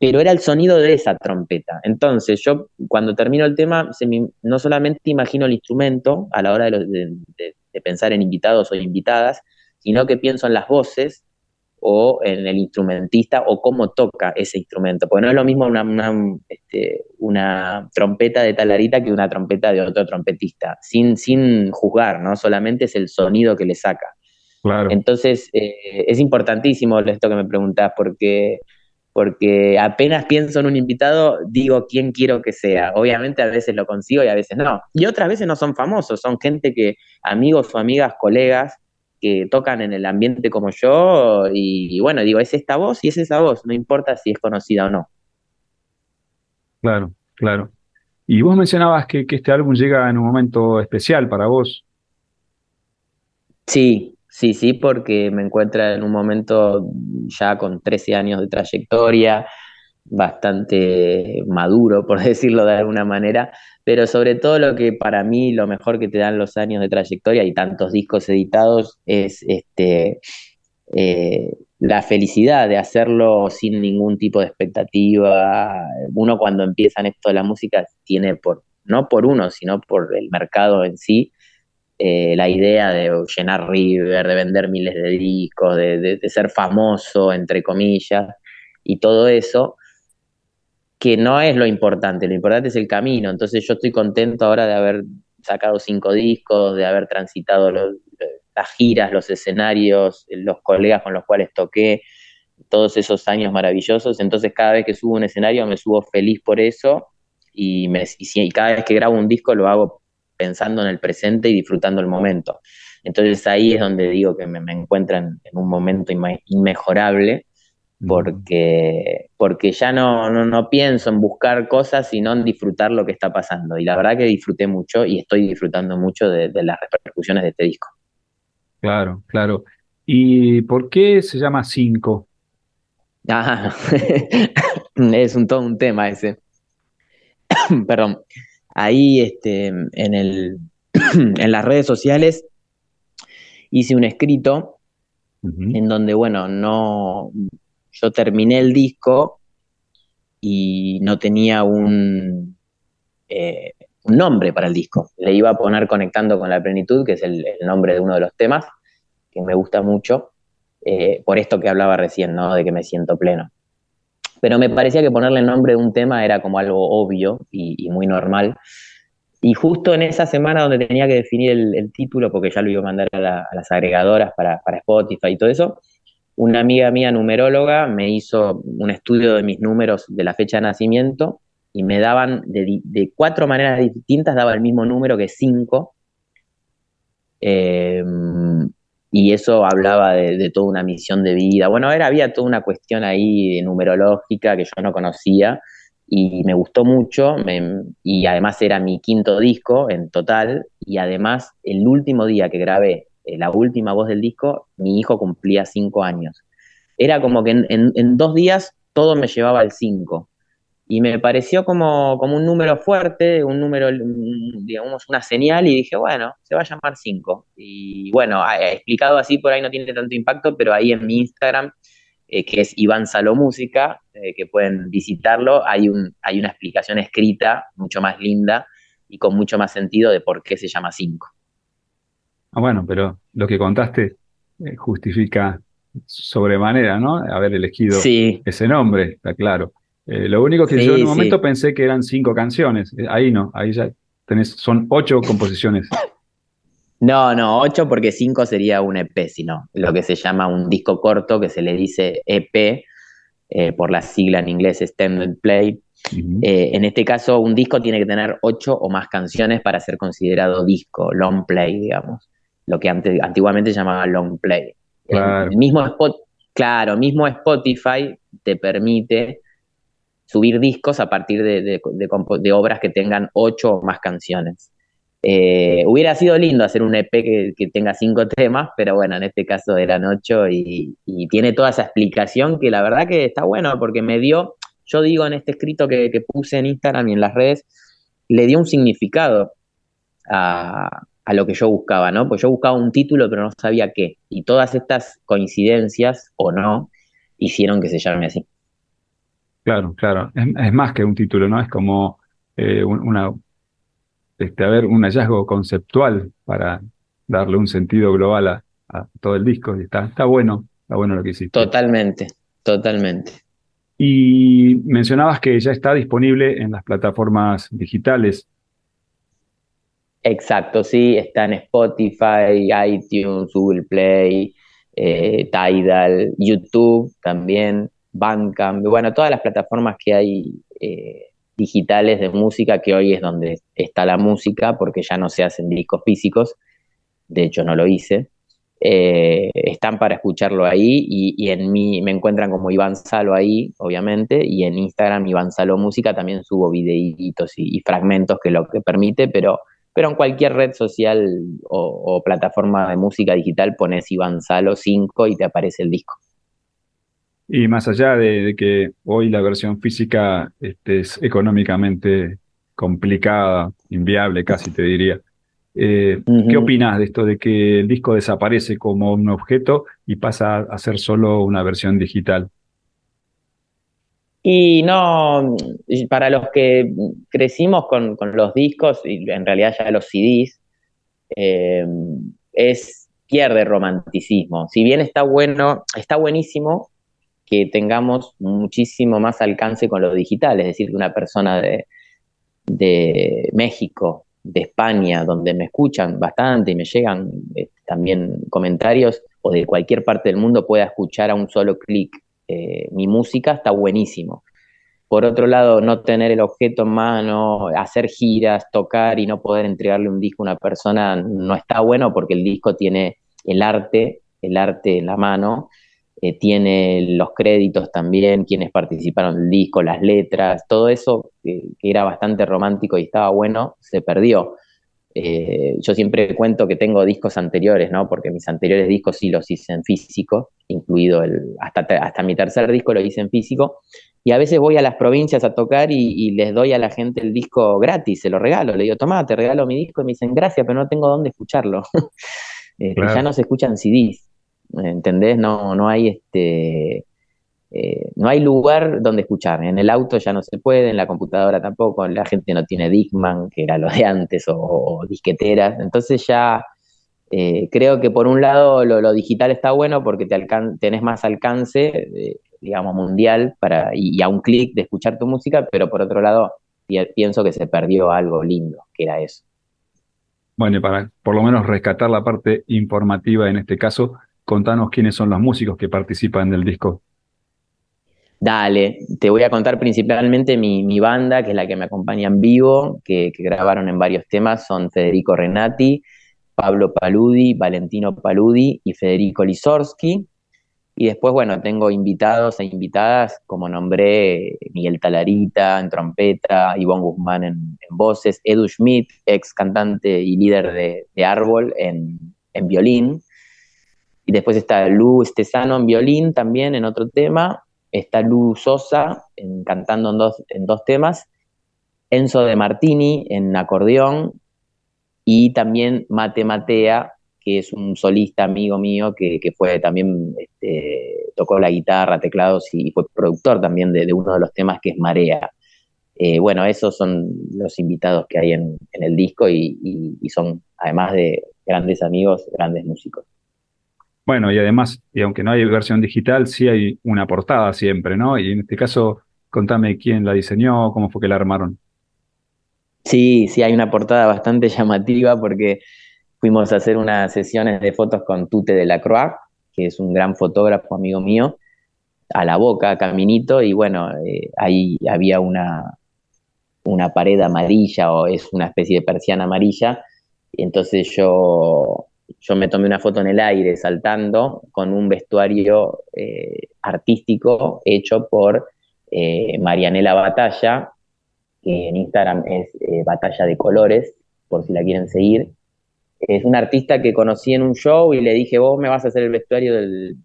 Pero era el sonido de esa trompeta. Entonces, yo cuando termino el tema, no solamente imagino el instrumento a la hora de pensar en invitados o invitadas, sino que pienso en las voces o en el instrumentista o cómo toca ese instrumento, porque no es lo mismo una, una, este, una trompeta de talarita que una trompeta de otro trompetista, sin, sin juzgar, ¿no? Solamente es el sonido que le saca. Claro. Entonces, eh, es importantísimo esto que me preguntás, porque, porque apenas pienso en un invitado, digo quién quiero que sea. Obviamente a veces lo consigo y a veces no. Y otras veces no son famosos, son gente que, amigos o amigas, colegas, que tocan en el ambiente como yo y, y, bueno, digo, es esta voz y es esa voz, no importa si es conocida o no. Claro, claro. Y vos mencionabas que, que este álbum llega en un momento especial para vos. Sí, sí, sí, porque me encuentra en un momento ya con 13 años de trayectoria, bastante maduro, (laughs) por decirlo de alguna manera, pero sobre todo lo que para mí lo mejor que te dan los años de trayectoria y tantos discos editados es este eh, la felicidad de hacerlo sin ningún tipo de expectativa. Uno cuando empieza esto de la música tiene por, no por uno, sino por el mercado en sí, eh, la idea de llenar River, de vender miles de discos, de ser famoso, entre comillas, y todo eso que no es lo importante, lo importante es el camino. Entonces yo estoy contento ahora de haber sacado cinco discos, de haber transitado las giras, los escenarios, los colegas con los cuales toqué, todos esos años maravillosos. Entonces cada vez que subo un escenario me subo feliz por eso y cada vez que grabo un disco lo hago pensando en el presente y disfrutando el momento. Entonces ahí es donde digo que me, me encuentran en un momento inmejorable porque, porque ya no, no, no, pienso en buscar cosas, sino en disfrutar lo que está pasando. Y la verdad que disfruté mucho y estoy disfrutando mucho de, de las repercusiones de este disco. Claro, claro. ¿Y por qué se llama Cinco? Ah, (laughs) es un, todo un tema ese. (coughs) Perdón. Ahí este, en, el, (coughs) en las redes sociales hice un escrito uh -huh. en donde, bueno, no, yo terminé el disco y no tenía un, eh, un, nombre para el disco. Le iba a poner Conectando con la Plenitud, que es el, nombre de uno de los temas, que me gusta mucho, eh, por esto que hablaba recién, ¿no? De que me siento pleno. Pero me parecía que ponerle el nombre de un tema era como algo obvio y muy normal. Y justo en esa semana donde tenía que definir el, título, porque ya lo iba a mandar a, las agregadoras para, Spotify y todo eso, una amiga mía numeróloga me hizo un estudio de mis números de la fecha de nacimiento y me daban de, cuatro maneras distintas, daba el mismo número que cinco. Em, y eso hablaba de, toda una misión de vida. Bueno, era, había toda una cuestión ahí numerológica que yo no conocía y me gustó mucho y además era mi quinto disco en total y además el último día que grabé la última voz del disco, mi hijo cumplía cinco años. Era como que en, dos días todo me llevaba al cinco y me pareció como, un número fuerte, un número, digamos, una señal y dije, bueno, se va a llamar cinco. Y bueno, explicado así por ahí no tiene tanto impacto, pero ahí en mi Instagram eh, que es Iván Salo Música, eh, que pueden visitarlo. Hay, un, hay una explicación escrita mucho más linda y con mucho más sentido de por qué se llama 5. Ah, bueno, pero lo que contaste eh, justifica sobremanera, ¿no? Haber elegido ese nombre, está claro. lo único que yo en un momento pensé que eran cinco canciones. Ahí no, ahí ya tenés, son ocho composiciones. No, no, 8 porque 5 sería un EP, sino lo que se llama un disco corto que se le dice EP eh, por la sigla en inglés Extended Play. Eh, en este caso, un disco tiene que tener 8 o más canciones para ser considerado disco, long play, digamos, lo que antiguamente se llamaba long play. Claro. El mismo spot, claro, mismo Spotify te permite subir discos a partir de, de obras que tengan 8 o más canciones. Eh, hubiera sido lindo hacer un EP que, tenga cinco temas, pero bueno, en este caso eran ocho y, tiene toda esa explicación que la verdad que está bueno porque me dio, yo digo en este escrito que, puse en Instagram y en las redes, le dio un significado a, lo que yo buscaba, ¿no? Pues yo buscaba un título pero no sabía qué. Y todas estas coincidencias, o no, hicieron que se llame así. Claro, claro. Es, más que un título, ¿no? Es como eh, una, este, haber un hallazgo conceptual para darle un sentido global a, todo el disco. Y está, está bueno, está bueno lo que hiciste. Totalmente, totalmente. Y mencionabas que ya está disponible en las plataformas digitales. Exacto, sí, está en Spotify, iTunes, Google Play, eh, Tidal, YouTube también, Bandcamp, bueno, todas las plataformas que hay eh, digitales de música, que hoy es donde está la música, porque ya no se hacen discos físicos, de hecho no lo hice, eh, están para escucharlo ahí y, en mí me encuentran como Iván Salo ahí, obviamente, y en Instagram Iván Salo Música también subo videitos y, fragmentos que lo que permite, pero, pero en cualquier red social o, plataforma de música digital pones Iván Salo 5 y te aparece el disco. Y más allá de, que hoy la versión física este, es económicamente complicada, inviable casi te diría, eh, ¿qué opinas de esto de que el disco desaparece como un objeto y pasa a ser solo una versión digital? Y no, para los que crecimos con, los discos y en realidad ya los CDs, eh, es pierde romanticismo. Si bien está bueno, está buenísimo que tengamos muchísimo más alcance con lo digital, es decir, que una persona de, de México, de España, donde me escuchan bastante y me llegan eh, también comentarios, o de cualquier parte del mundo pueda escuchar a un solo clic eh, mi música, está buenísimo. Por otro lado, no tener el objeto en mano, hacer giras, tocar y no poder entregarle un disco a una persona no está bueno porque el disco tiene el arte, el arte en la mano eh, tiene los créditos también, quienes participaron del disco, las letras, todo eso que, era bastante romántico y estaba bueno, se perdió. Eh, yo siempre cuento que tengo discos anteriores, ¿no? Porque mis anteriores discos sí los hice en físico, incluido el, hasta, hasta mi tercer disco lo hice en físico. Y a veces voy a las provincias a tocar y, les doy a la gente el disco gratis, se lo regalo. Le digo, toma, te regalo mi disco. Y me dicen, gracias, pero no tengo dónde escucharlo. (laughs) Este, ya no se escuchan CDs. ¿entendés? No, no hay este, eh, no hay lugar donde escuchar. En el auto ya no se puede, en la computadora tampoco, la gente no tiene Discman, que era lo de antes, o, disqueteras. Entonces ya eh, creo que por un lado lo, digital está bueno porque te tenés más alcance, eh, digamos, mundial para, y, a un clic de escuchar tu música, pero por otro lado pienso que se perdió algo lindo, que era eso. Bueno, y para por lo menos rescatar la parte informativa en este caso, contanos quiénes son los músicos que participan del disco. Dale, te voy a contar principalmente mi, mi banda, que es la que me acompaña en vivo, que, grabaron en varios temas, son Federico Renati, Pablo Paludi, Valentino Paludi y Federico Lisorski. Y después, bueno, tengo invitados e invitadas, como nombré, Miguel Talarita en trompeta, Ivonne Guzmán en, voces, Edu Schmidt, ex cantante y líder de, Árbol en, en, violín. Y después está Lu Estesano en violín también en otro tema. Está Lu Sosa en, cantando en dos, en dos temas. Enzo de Martini en acordeón y también Mate Matea, que es un solista amigo mío que, fue también, este, tocó la guitarra, teclados y fue productor también de, uno de los temas que es Marea. Eh, bueno, esos son los invitados que hay en, el disco y, son, además de grandes amigos, grandes músicos. Bueno, y además, y aunque no hay versión digital, sí hay una portada siempre, ¿no? Y en este caso, contame quién la diseñó, cómo fue que la armaron. Sí, sí, hay una portada bastante llamativa porque fuimos a hacer unas sesiones de fotos con Tute de la Croix, que es un gran fotógrafo amigo mío, a la boca, caminito, y bueno, eh, ahí había una, una pared amarilla o es una especie de persiana amarilla, entonces yo, yo me tomé una foto en el aire saltando con un vestuario eh, artístico hecho por eh, Marianela Batalla, que en Instagram es eh, Batalla de Colores, por si la quieren seguir. Es un artista que conocí en un show y le dije, vos me vas a hacer el vestuario de,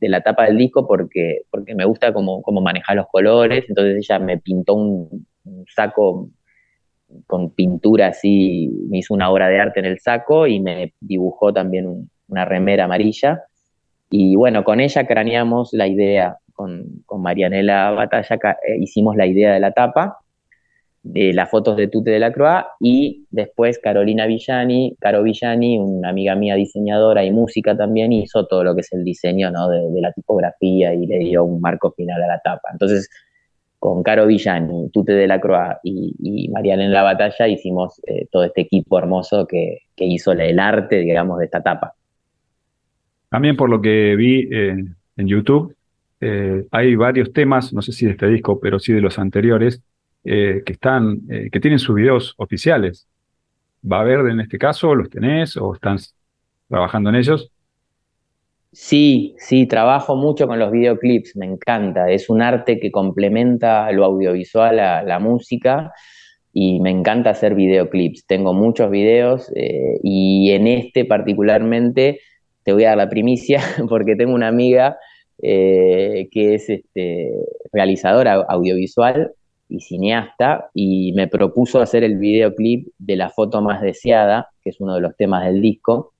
la tapa del disco porque, porque me gusta cómo, cómo manejar los colores. Entonces ella me pintó un, saco con pintura así, me hizo una obra de arte en el saco y me dibujó también una remera amarilla. Y bueno, con ella craneamos la idea, con, con Marianela Batalla eh, hicimos la idea de la tapa de las fotos de Tute de la Croix y después Carolina Villani, Caro Villani, una amiga mía diseñadora y música también, hizo todo lo que es el diseño ¿no? de, la tipografía y le dio un marco final a la tapa. Entonces, con Caro Villani, Tute de la Croix y, y Mariana en la batalla hicimos eh, todo este equipo hermoso que, hizo el arte, digamos, de esta tapa. También por lo que vi eh, en YouTube, eh, hay varios temas, no sé si de este disco, pero sí de los anteriores, que están, que tienen sus videos oficiales. ¿Va a haber en este caso? ¿Los tenés o están trabajando en ellos? Sí, sí, trabajo mucho con los videoclips, me encanta. Es un arte que complementa lo audiovisual a la música y me encanta hacer videoclips. Tengo muchos videos eh, y en este particularmente te voy a dar la primicia (laughs) porque tengo una amiga que es este, realizadora audiovisual y cineasta y me propuso hacer el videoclip de la foto más deseada, que es uno de los temas del disco,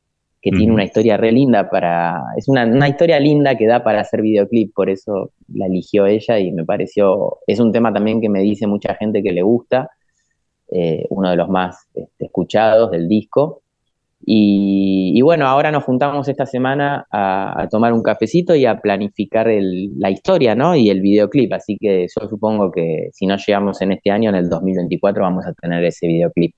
que tiene una historia re linda para... Es una, una, historia linda que da para hacer videoclip, por eso la eligió ella y me pareció... Es un tema también que me dice mucha gente que le gusta, eh, uno de los más este, escuchados del disco. Y, bueno, ahora nos juntamos esta semana a, tomar un cafecito y a planificar la historia, ¿no? Y el videoclip. Así que yo supongo que si no llegamos en este año, en el 2024, vamos a tener ese videoclip.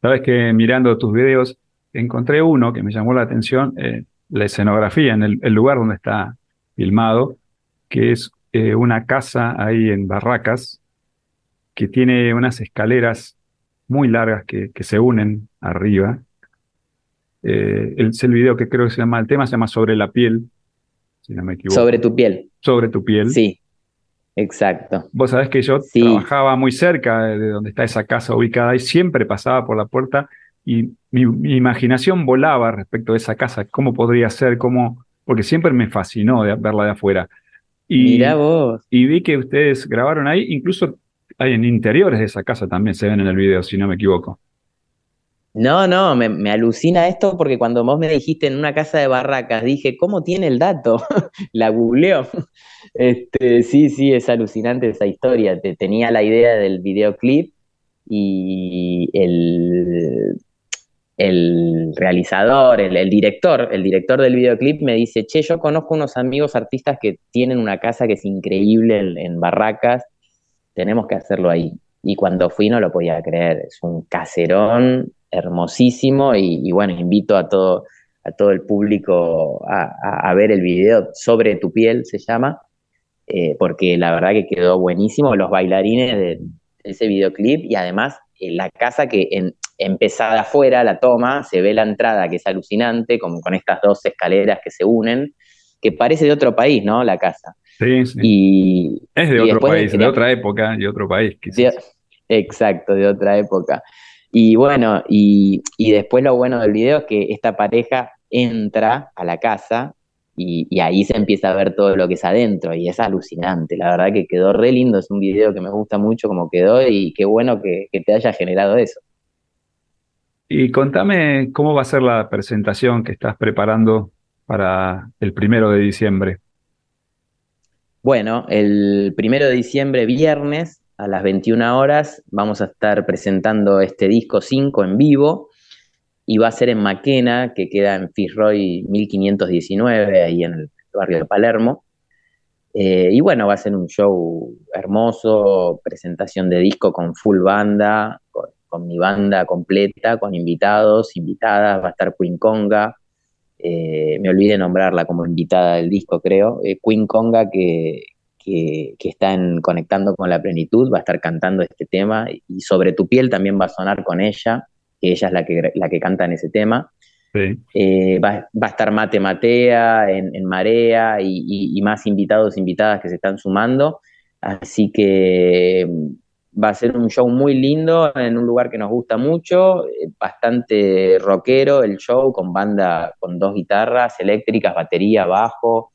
Sabes que mirando tus videos, encontré uno que me llamó la atención, eh, la escenografía en el, lugar donde está filmado, que es eh, una casa ahí en Barracas, que tiene unas escaleras muy largas que se unen arriba eh, es el video que creo que se llama, el tema se llama Sobre la piel, si no me equivoco. Sobre tu piel. Sobre tu piel. Sí, exacto. Vos sabés que yo trabajaba muy cerca de donde está esa casa ubicada y siempre pasaba por la puerta y mi, imaginación volaba respecto a esa casa, cómo podría ser, cómo, porque siempre me fascinó verla de afuera. Y, vos. Y vi que ustedes grabaron ahí, incluso hay en interiores de esa casa también se ven en el video, si no me equivoco. No, no, me, alucina esto porque cuando vos me dijiste en una casa de barracas, dije, ¿cómo tiene el dato? (laughs) la googleó. (laughs) Este, sí, sí, es alucinante esa historia. Te, tenía la idea del videoclip y el, el realizador, el, director, el director del videoclip me dice, che, yo conozco unos amigos artistas que tienen una casa que es increíble en, Barracas tenemos que hacerlo ahí. Y cuando fui no lo podía creer, es un caserón hermosísimo y, bueno, invito a todo, a todo el público a, ver el video sobre tu piel, se llama, eh, porque la verdad que quedó buenísimo, los bailarines de, ese videoclip y además en la casa que en, empezada afuera, la toma, se ve la entrada que es alucinante, como con estas dos escaleras que se unen, que parece de otro país, ¿no? La casa. Sí, sí. Y, es de otro país, de, otra época, de otro país. exacto, de otra época. Y bueno, y, y, después lo bueno del video es que esta pareja entra a la casa y, ahí se empieza a ver todo lo que es adentro y es alucinante. La verdad que quedó re lindo, es un video que me gusta mucho como quedó y qué bueno que, que te haya generado eso. Y contame cómo va a ser la presentación que estás preparando para el primero de diciembre. Bueno, el primero de diciembre, viernes, a las 21 horas, vamos a estar presentando este disco 5 en vivo y va a ser en Maquena, que queda en Fitzroy 1519, ahí en el barrio de Palermo. Eh, y bueno, va a ser un show hermoso, presentación de disco con full banda, con, mi banda completa, con invitados, invitadas, va a estar Queen Conga, eh, me olvidé nombrarla como invitada del disco, creo, eh, Queen Conga, que, que, que está en Conectando con la Plenitud, va a estar cantando este tema, y sobre tu piel también va a sonar con ella que ella es la que, la que canta en ese tema. Eh, va, a estar Mate Matea en, Marea y, más invitados, invitadas que se están sumando. Así que va a ser un show muy lindo en un lugar que nos gusta mucho, eh, bastante rockero el show, con banda con dos guitarras eléctricas, batería, bajo.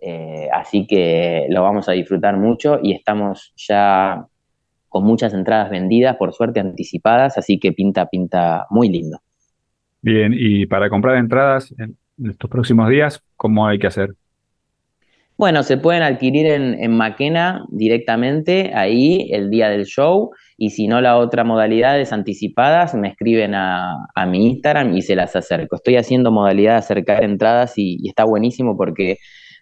Eh, así que lo vamos a disfrutar mucho y estamos ya con muchas entradas vendidas, por suerte anticipadas, así que pinta, pinta muy lindo. Bien, y para comprar entradas en estos próximos días, ¿cómo hay que hacer? Bueno, se pueden adquirir en, en Maquena directamente, ahí el día del show, y si no, la otra modalidad es anticipadas, me escriben a, a mi Instagram y se las acerco. Estoy haciendo modalidad de acercar entradas y está buenísimo porque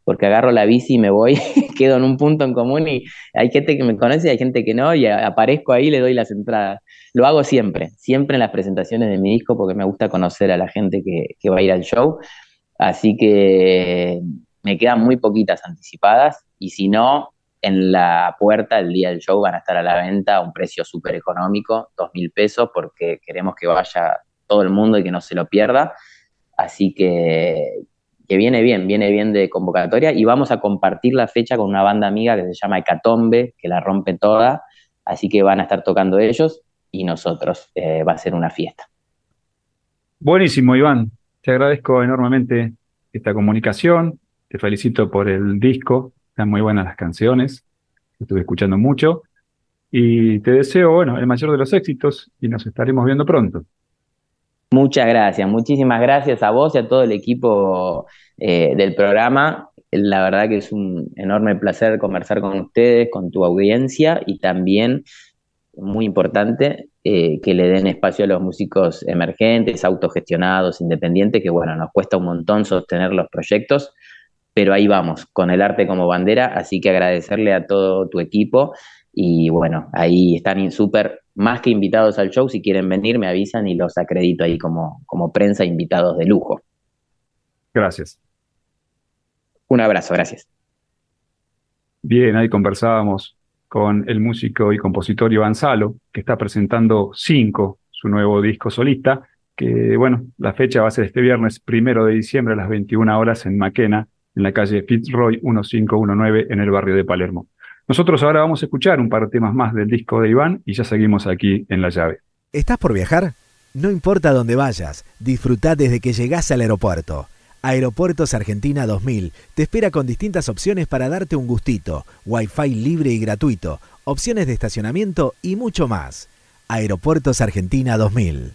porque agarro la bici y me voy, (laughs) quedo en un punto en común y hay gente que me conoce y hay gente que no, y aparezco ahí y le doy las entradas. Lo hago siempre, siempre en las presentaciones de mi disco porque me gusta conocer a la gente que, va a ir al show. Así que me quedan muy poquitas anticipadas y si no, en la puerta el día del show van a estar a la venta a un precio súper económico, dos mil pesos, porque queremos que vaya todo el mundo y que no se lo pierda. Así que que viene bien, viene bien de convocatoria y vamos a compartir la fecha con una banda amiga que se llama Hecatombe, que la rompe toda, así que van a estar tocando ellos y nosotros, eh, va a ser una fiesta. Buenísimo, Iván, te agradezco enormemente esta comunicación, te felicito por el disco, están muy buenas las canciones, estuve escuchando mucho y te deseo, bueno, el mayor de los éxitos y nos estaremos viendo pronto. Muchas gracias, muchísimas gracias a vos y a todo el equipo eh, del programa. La verdad que es un enorme placer conversar con ustedes, con tu audiencia y también, muy importante, eh, que le den espacio a los músicos emergentes, autogestionados, independientes, que bueno, nos cuesta un montón sostener los proyectos, pero ahí vamos, con el arte como bandera, así que agradecerle a todo tu equipo y bueno, ahí están súper más que invitados al show. Si quieren venir, me avisan y los acredito ahí como, como prensa invitados de lujo. Gracias. Un abrazo, gracias. Bien, ahí conversábamos con el músico y compositor Iván Salo, que está presentando Cinco, su nuevo disco solista, que bueno, la fecha va a ser este viernes primero de diciembre a las 21 horas en Maquena, en la calle Fitzroy 1519 en el barrio de Palermo. Nosotros ahora vamos a escuchar un par de temas más del disco de Iván y ya seguimos aquí en La Llave. ¿Estás por viajar? No importa dónde vayas, disfruta desde que llegás al aeropuerto. Aeropuertos Argentina 2000 te espera con distintas opciones para darte un gustito, wifi libre y gratuito, opciones de estacionamiento y mucho más. Aeropuertos Argentina 2000.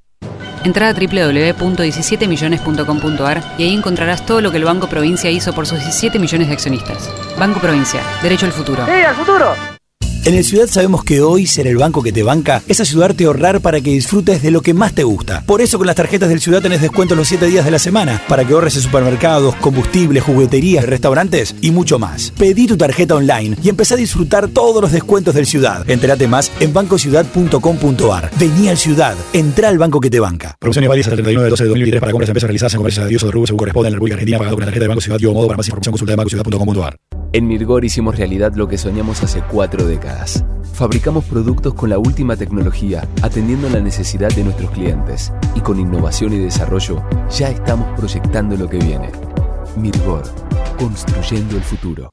Entra a www.17millones.com.ar y ahí encontrarás todo lo que el Banco Provincia hizo por sus 17 millones de accionistas. Banco Provincia, derecho al futuro. ¡Sí, al futuro! En el Ciudad sabemos que hoy ser el banco que te banca es ayudarte a ahorrar para que disfrutes de lo que más te gusta. Por eso con las tarjetas del Ciudad tenés descuentos los 7 días de la semana para que ahorres en supermercados, combustibles, jugueterías, restaurantes y mucho más. Pedí tu tarjeta online y empezá a disfrutar todos los descuentos del Ciudad. Entérate más en bancociudad.com.ar. Vení al Ciudad, entra al banco que te banca. Promociones válidas hasta el 39 de 12 de 2023 para compras de empresas realizadas en comercios de o de rubro según corresponde en la República Argentina pagado con la tarjeta de Banco Ciudad Yo Modo para más información consulta de bancociudad.com.ar. En Mirgor hicimos realidad lo que soñamos hace cuatro décadas. Fabricamos productos con la última tecnología, atendiendo la necesidad de nuestros clientes. Y con innovación y desarrollo, ya estamos proyectando lo que viene. Mirgor, construyendo el futuro.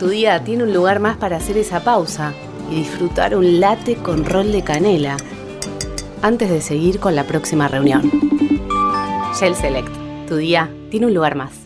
Tu día tiene un lugar más para hacer esa pausa y disfrutar un latte con rol de canela antes de seguir con la próxima reunión. Shell Select. Tu día tiene un lugar más.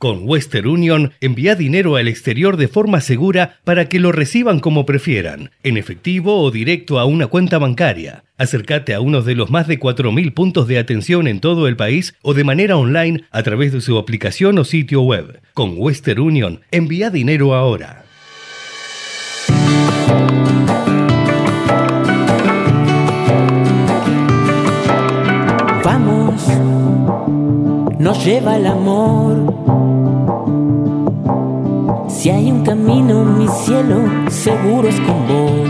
Con Western Union, envía dinero al exterior de forma segura para que lo reciban como prefieran, en efectivo o directo a una cuenta bancaria. Acércate a uno de los más de 4.000 puntos de atención en todo el país o de manera online a través de su aplicación o sitio web. Con Western Union, envía dinero ahora. Nos lleva el amor. Si hay un camino, mi cielo, seguro es con vos.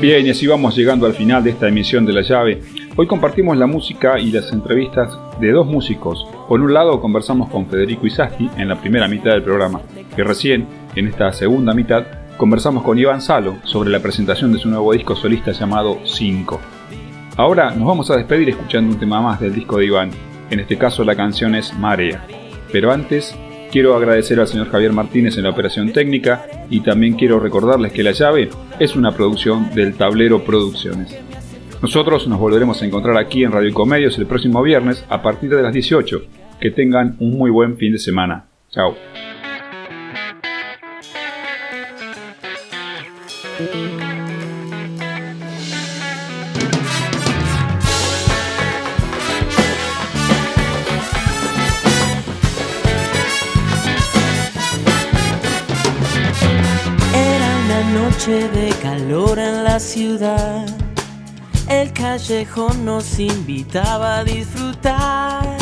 Bien, y así vamos llegando al final de esta emisión de La Llave. Hoy compartimos la música y las entrevistas de dos músicos. Por un lado conversamos con Federico Isasti en la primera mitad del programa, y recién, en esta segunda mitad, conversamos con Iván Salo sobre la presentación de su nuevo disco solista llamado 5. Ahora nos vamos a despedir escuchando un tema más del disco de Iván, en este caso la canción es Marea. Pero antes, quiero agradecer al señor Javier Martínez en la operación técnica y también quiero recordarles que La Llave es una producción del Tablero Producciones. Nosotros nos volveremos a encontrar aquí en Radio Comedios el próximo viernes a partir de las 18. Que tengan un muy buen fin de semana. Chao. Noche de calor en la ciudad. El callejón nos invitaba a disfrutar.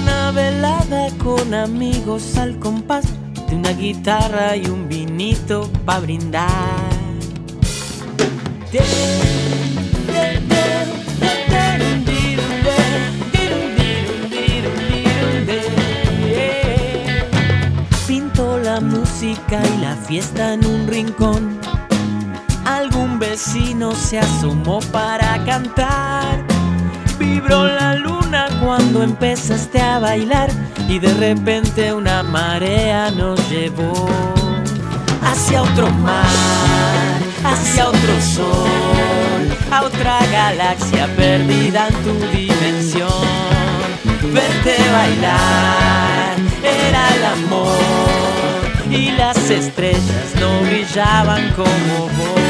Una velada con amigos al compás de una guitarra y un vinito para brindar. Música y la fiesta en un rincón. Algún vecino se asomó para cantar. Vibró la luna cuando empezaste a bailar y de repente una marea nos llevó hacia otro mar, hacia otro sol, a otra galaxia perdida en tu dimensión. Verte bailar era el amor y las estrellas no brillaban como vos.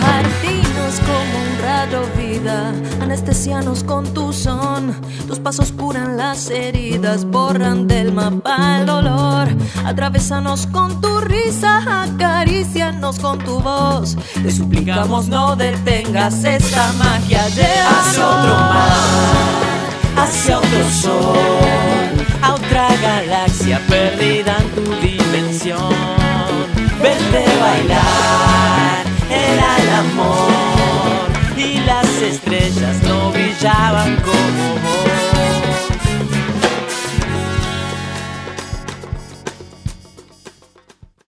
Partinos como un rayo vida, anestesianos con tu son. Tus pasos curan las heridas, borran del mapa el dolor. Atravesanos con tu risa, acarícianos con tu voz. Te suplicamos no detengas esta magia, llévanos hacia otro mar, hacia otro sol, a otra galaxia perdida en tu dimensión. Verte bailar era el amor y las estrellas no brillaban como vos.